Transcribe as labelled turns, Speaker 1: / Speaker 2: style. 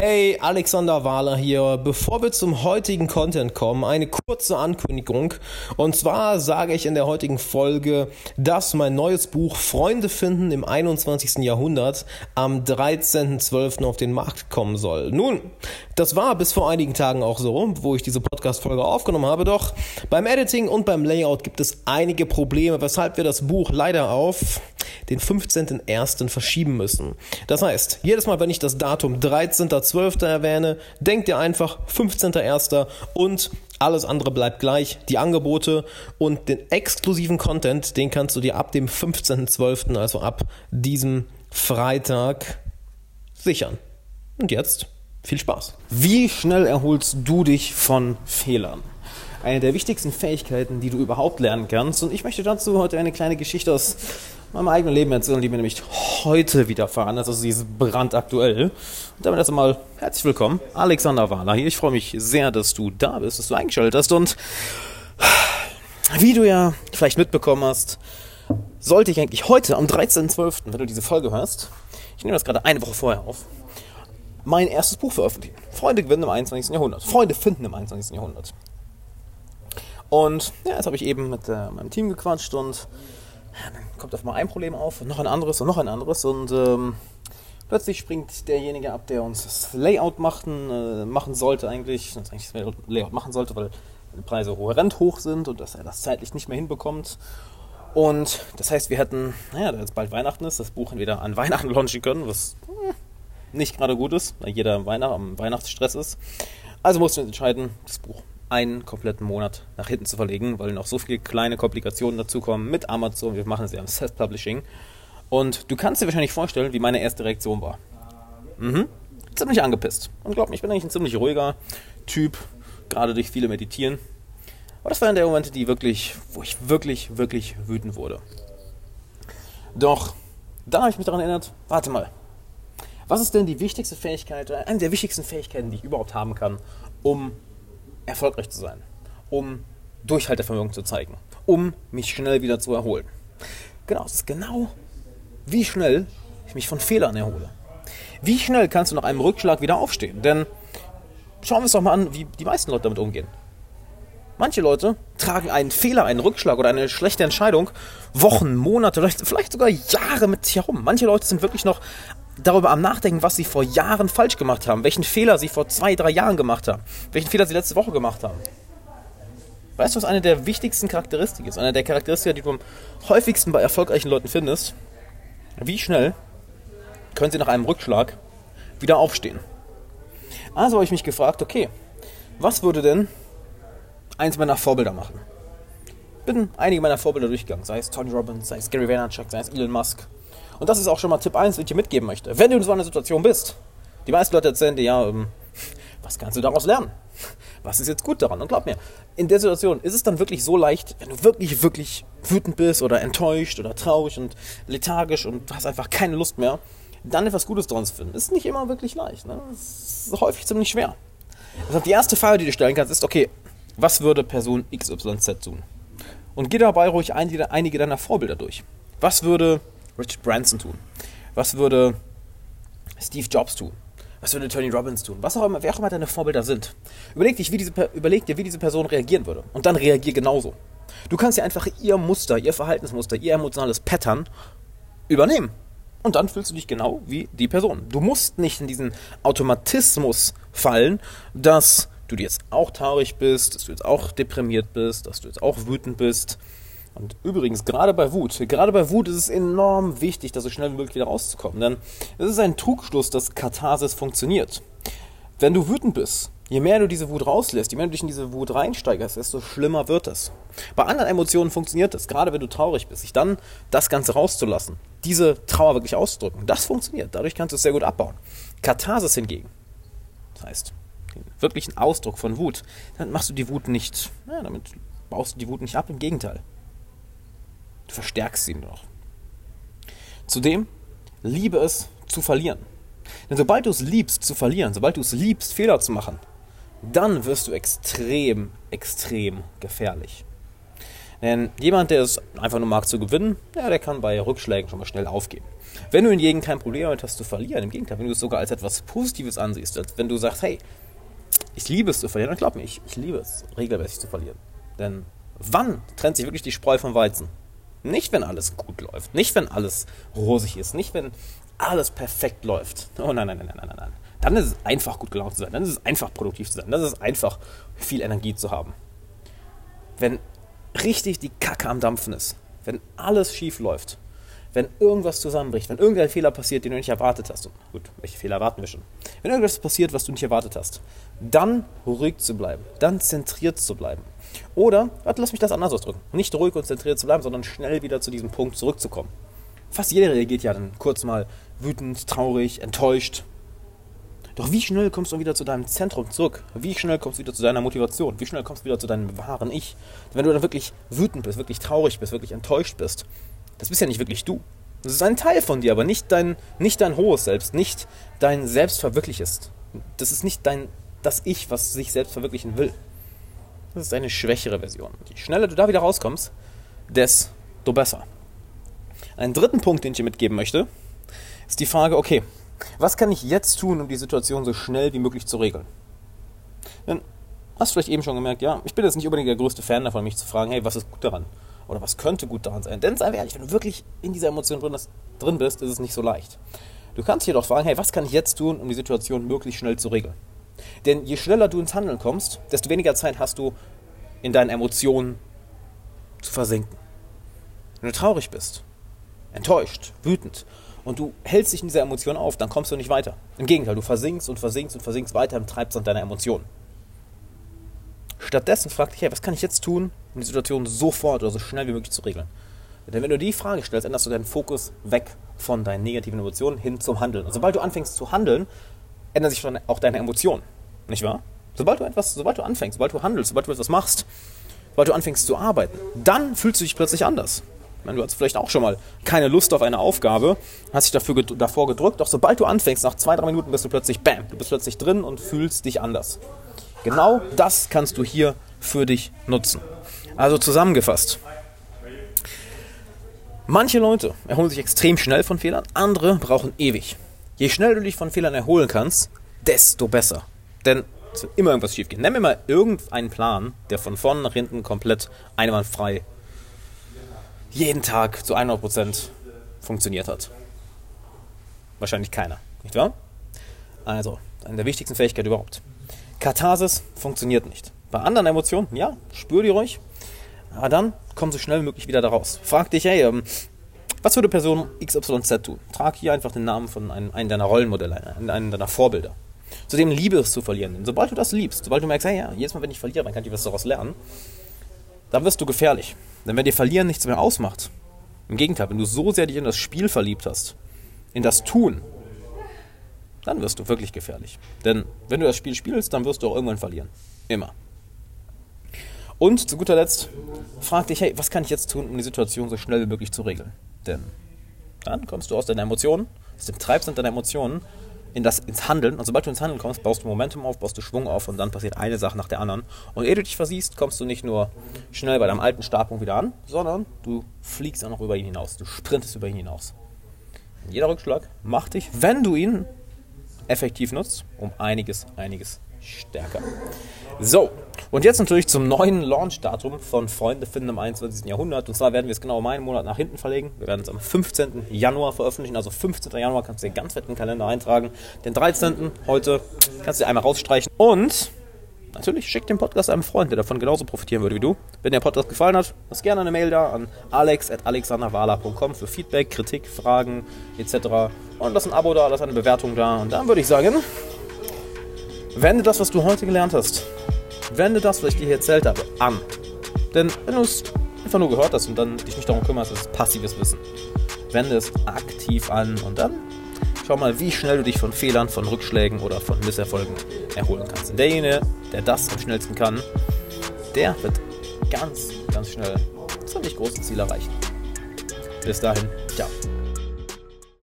Speaker 1: Hey, Alexander Wahler hier. Bevor wir zum heutigen Content kommen, eine kurze Ankündigung. Und zwar sage ich in der heutigen Folge, dass mein neues Buch Freunde finden im 21. Jahrhundert am 13.12. auf den Markt kommen soll. Nun, das war bis vor einigen Tagen auch so, wo ich diese Podcast-Folge aufgenommen habe. Doch beim Editing und beim Layout gibt es einige Probleme, weshalb wir das Buch leider auf den 15.01. verschieben müssen. Das heißt, jedes Mal, wenn ich das Datum 13.12. erwähne, denkt ihr einfach 15.01. und alles andere bleibt gleich. Die Angebote und den exklusiven Content, den kannst du dir ab dem 15.12., also ab diesem Freitag, sichern. Und jetzt viel Spaß.
Speaker 2: Wie schnell erholst du dich von Fehlern? Eine der wichtigsten Fähigkeiten, die du überhaupt lernen kannst. Und ich möchte dazu heute eine kleine Geschichte aus meinem eigenen Leben erzählen, die mir nämlich heute widerfahren ist. Also sie ist brandaktuell. Und damit erst einmal herzlich willkommen, Alexander Wahler hier. Ich freue mich sehr, dass du da bist, dass du eingeschaltet hast. Und wie du ja vielleicht mitbekommen hast, sollte ich eigentlich heute am 13.12., wenn du diese Folge hörst, ich nehme das gerade eine Woche vorher auf, mein erstes Buch veröffentlichen. Freunde gewinnen im 21. Jahrhundert. Freunde finden im 21. Jahrhundert. Und ja, jetzt habe ich eben mit äh, meinem Team gequatscht und dann kommt auf mal ein Problem auf und noch ein anderes und noch ein anderes und ähm, plötzlich springt derjenige ab, der uns das Layout machen, äh, machen sollte eigentlich, das eigentlich das Layout machen sollte, weil die Preise horrend hoch sind und dass er das zeitlich nicht mehr hinbekommt. Und das heißt, wir hätten, naja, da jetzt bald Weihnachten ist, das Buch entweder an Weihnachten launchen können, was hm, nicht gerade gut ist, weil jeder am Weihnachtsstress ist. Also mussten wir uns entscheiden, das Buch einen kompletten Monat nach hinten zu verlegen, weil noch so viele kleine Komplikationen dazukommen mit Amazon. Wir machen es ja im Self-Publishing. Und du kannst dir wahrscheinlich vorstellen, wie meine erste Reaktion war. Mhm. Ziemlich angepisst. Und glaub mir, ich bin eigentlich ein ziemlich ruhiger Typ, gerade durch viele Meditieren. Aber das waren der Momente, die wirklich, wo ich wirklich, wirklich wütend wurde. Doch dann habe ich mich daran erinnert, warte mal, was ist denn die wichtigste Fähigkeit, oder eine der wichtigsten Fähigkeiten, die ich überhaupt haben kann, um erfolgreich zu sein, um Durchhaltevermögen zu zeigen, um mich schnell wieder zu erholen. Genau, es ist genau, wie schnell ich mich von Fehlern erhole. Wie schnell kannst du nach einem Rückschlag wieder aufstehen? Denn schauen wir uns doch mal an, wie die meisten Leute damit umgehen. Manche Leute tragen einen Fehler, einen Rückschlag oder eine schlechte Entscheidung Wochen, Monate, vielleicht, sogar Jahre mit sich herum. Manche Leute sind wirklich noch darüber am Nachdenken, was sie vor Jahren falsch gemacht haben, welchen Fehler sie vor zwei, drei Jahren gemacht haben, welchen Fehler sie letzte Woche gemacht haben. Weißt du, was eine der wichtigsten Charakteristiken ist? Eine der Charakteristika, die du am häufigsten bei erfolgreichen Leuten findest? Wie schnell können sie nach einem Rückschlag wieder aufstehen? Also habe ich mich gefragt, okay, was würde denn eins meiner Vorbilder machen? Bin einige meiner Vorbilder durchgegangen, sei es Tony Robbins, sei es Gary Vaynerchuk, sei es Elon Musk, und das ist auch schon mal Tipp 1, den ich dir mitgeben möchte. Wenn du in so einer Situation bist, die meisten Leute erzählen dir, ja, ähm, was kannst du daraus lernen? Was ist jetzt gut daran? Und glaub mir, in der Situation ist es dann wirklich so leicht, wenn du wirklich, wirklich wütend bist oder enttäuscht oder traurig und lethargisch und hast einfach keine Lust mehr, dann etwas Gutes dran zu finden. Ist nicht immer wirklich leicht. Ne? Ist häufig ziemlich schwer. Deshalb die erste Frage, die du stellen kannst, ist, okay, was würde Person XYZ tun? Und geh dabei ruhig einige, einige deiner Vorbilder durch. Was würde Richard Branson tun? Was würde Steve Jobs tun? Was würde Tony Robbins tun? Was auch immer, wer auch immer deine Vorbilder sind. Überleg, dich, wie diese, überleg dir, wie diese Person reagieren würde. Und dann reagier genauso. Du kannst ja einfach ihr Muster, ihr Verhaltensmuster, ihr emotionales Pattern übernehmen. Und dann fühlst du dich genau wie die Person. Du musst nicht in diesen Automatismus fallen, dass du jetzt auch traurig bist, dass du jetzt auch deprimiert bist, dass du jetzt auch wütend bist. Und übrigens, gerade bei Wut, gerade bei Wut ist es enorm wichtig, da so schnell wie möglich wieder rauszukommen. Denn es ist ein Trugschluss, dass Katharsis funktioniert. Wenn du wütend bist, je mehr du diese Wut rauslässt, je mehr du dich in diese Wut reinsteigerst, desto schlimmer wird es. Bei anderen Emotionen funktioniert es, gerade wenn du traurig bist, sich dann das Ganze rauszulassen, diese Trauer wirklich auszudrücken, das funktioniert. Dadurch kannst du es sehr gut abbauen. Katharsis hingegen, das heißt, den wirklichen Ausdruck von Wut, dann machst du die Wut nicht, ja, damit baust du die Wut nicht ab, im Gegenteil. Du verstärkst sie noch. Zudem liebe es zu verlieren. Denn sobald du es liebst zu verlieren, sobald du es liebst Fehler zu machen, dann wirst du extrem, extrem gefährlich. Denn jemand, der es einfach nur mag zu gewinnen, ja, der kann bei Rückschlägen schon mal schnell aufgeben. Wenn du hingegen kein Problem damit hast zu verlieren, im Gegenteil, wenn du es sogar als etwas Positives ansiehst, als wenn du sagst, hey, ich liebe es zu verlieren, dann glaub mir, ich, ich liebe es, regelmäßig zu verlieren. Denn wann trennt sich wirklich die Spreu vom Weizen? Nicht, wenn alles gut läuft, nicht, wenn alles rosig ist, nicht, wenn alles perfekt läuft. Oh nein, nein, nein, nein, nein, nein. Dann ist es einfach gut gelaunt zu sein, dann ist es einfach produktiv zu sein, dann ist es einfach viel Energie zu haben. Wenn richtig die Kacke am Dampfen ist, wenn alles schief läuft, wenn irgendwas zusammenbricht, wenn irgendein Fehler passiert, den du nicht erwartet hast, gut, welche Fehler erwarten wir schon, wenn irgendwas passiert, was du nicht erwartet hast, dann ruhig zu bleiben, dann zentriert zu bleiben. Oder, warte, lass mich das anders ausdrücken, nicht ruhig und zentriert zu bleiben, sondern schnell wieder zu diesem Punkt zurückzukommen. Fast jeder reagiert ja dann kurz mal wütend, traurig, enttäuscht. Doch wie schnell kommst du wieder zu deinem Zentrum zurück? Wie schnell kommst du wieder zu deiner Motivation? Wie schnell kommst du wieder zu deinem wahren Ich? Wenn du dann wirklich wütend bist, wirklich traurig bist, wirklich enttäuscht bist, das bist ja nicht wirklich du. Das ist ein Teil von dir, aber nicht dein, nicht dein hohes Selbst, nicht dein Selbstverwirkliches. Das ist nicht dein, das Ich, was sich selbst verwirklichen will. Das ist eine schwächere Version. Je schneller du da wieder rauskommst, desto besser. Einen dritten Punkt, den ich dir mitgeben möchte, ist die Frage, okay, was kann ich jetzt tun, um die Situation so schnell wie möglich zu regeln? Denn hast du vielleicht eben schon gemerkt, ja, ich bin jetzt nicht unbedingt der größte Fan davon, mich zu fragen, hey, was ist gut daran? Oder was könnte gut daran sein? Denn sei ehrlich, wenn du wirklich in dieser Emotion drin bist, ist es nicht so leicht. Du kannst jedoch fragen, hey, was kann ich jetzt tun, um die Situation möglichst schnell zu regeln? Denn je schneller du ins Handeln kommst, desto weniger Zeit hast du, in deinen Emotionen zu versinken. Wenn du traurig bist, enttäuscht, wütend und du hältst dich in dieser Emotion auf, dann kommst du nicht weiter. Im Gegenteil, du versinkst und versinkst und versinkst weiter im Treibsand deiner Emotionen. Stattdessen frag dich, hey, was kann ich jetzt tun, um die Situation sofort oder so schnell wie möglich zu regeln? Denn wenn du die Frage stellst, änderst du deinen Fokus weg von deinen negativen Emotionen hin zum Handeln. Und sobald du anfängst zu handeln, ändern sich auch deine Emotionen. Nicht wahr? Sobald du etwas, sobald du anfängst, sobald du handelst, sobald du etwas machst, sobald du anfängst zu arbeiten, dann fühlst du dich plötzlich anders meine, du hast vielleicht auch schon mal keine Lust auf eine Aufgabe, hast dich dafür, davor gedrückt, doch sobald du anfängst, nach zwei, drei Minuten bist du plötzlich, bam, du bist plötzlich drin und fühlst dich anders. Genau das kannst du hier für dich nutzen. Also zusammengefasst. Manche Leute erholen sich extrem schnell von Fehlern, andere brauchen ewig. Je schneller du dich von Fehlern erholen kannst, desto besser. Denn es wird immer irgendwas schief gehen. Nenn mir mal irgendeinen Plan, der von vorne nach hinten komplett einwandfrei jeden Tag zu 100% funktioniert hat. Wahrscheinlich keiner, nicht wahr? Also, eine der wichtigsten Fähigkeiten überhaupt. Katharsis funktioniert nicht. Bei anderen Emotionen, ja, spür die ruhig, aber dann komm so schnell wie möglich wieder da raus. Frag dich, hey, ähm, was würde Person XYZ tun? Trag hier einfach den Namen von einem, einem deiner Rollenmodelle, einem deiner Vorbilder. Zudem Liebe es zu verlieren. Denn sobald du das liebst, sobald du merkst, hey, ja, jedes Mal, wenn ich verliere, dann kann ich was daraus lernen, dann wirst du gefährlich. Denn wenn dir Verlieren nichts mehr ausmacht, im Gegenteil, wenn du so sehr dich in das Spiel verliebt hast, in das Tun, dann wirst du wirklich gefährlich. Denn wenn du das Spiel spielst, dann wirst du auch irgendwann verlieren. Immer. Und zu guter Letzt, frag dich, hey, was kann ich jetzt tun, um die Situation so schnell wie möglich zu regeln? Denn dann kommst du aus deinen Emotionen, aus dem Treibsand deiner Emotionen in das, ins Handeln. Und sobald du ins Handeln kommst, baust du Momentum auf, baust du Schwung auf und dann passiert eine Sache nach der anderen. Und ehe du dich versiehst, kommst du nicht nur schnell bei deinem alten Startpunkt wieder an, sondern du fliegst auch noch über ihn hinaus. Du sprintest über ihn hinaus. Jeder Rückschlag macht dich, wenn du ihn effektiv nutzt, um einiges, einiges stärker. So, und jetzt natürlich zum neuen Launch-Datum von Freunde finden im 21. Jahrhundert. Und zwar werden wir es genau um einen Monat nach hinten verlegen. Wir werden es am 15. Januar veröffentlichen. Also 15. Januar kannst du dir ganz fett in den Kalender eintragen. Den 13. heute kannst du dir einmal rausstreichen. Und natürlich schick den Podcast einem Freund, der davon genauso profitieren würde wie du. Wenn der Podcast gefallen hat, lass gerne eine Mail da an alex.alexanderwala.com für Feedback, Kritik, Fragen etc. Und lass ein Abo da, lass eine Bewertung da. Und dann würde ich sagen, wende das, was du heute gelernt hast, wende das, was ich dir hier erzählt habe, an. Denn wenn du es einfach nur gehört hast und dann dich nicht darum kümmerst, ist es passives Wissen. Wende es aktiv an und dann schau mal, wie schnell du dich von Fehlern, von Rückschlägen oder von Misserfolgen erholen kannst. Und derjenige, der das am schnellsten kann, der wird ganz, ganz schnell ziemlich große Ziele erreichen. Bis dahin, ciao.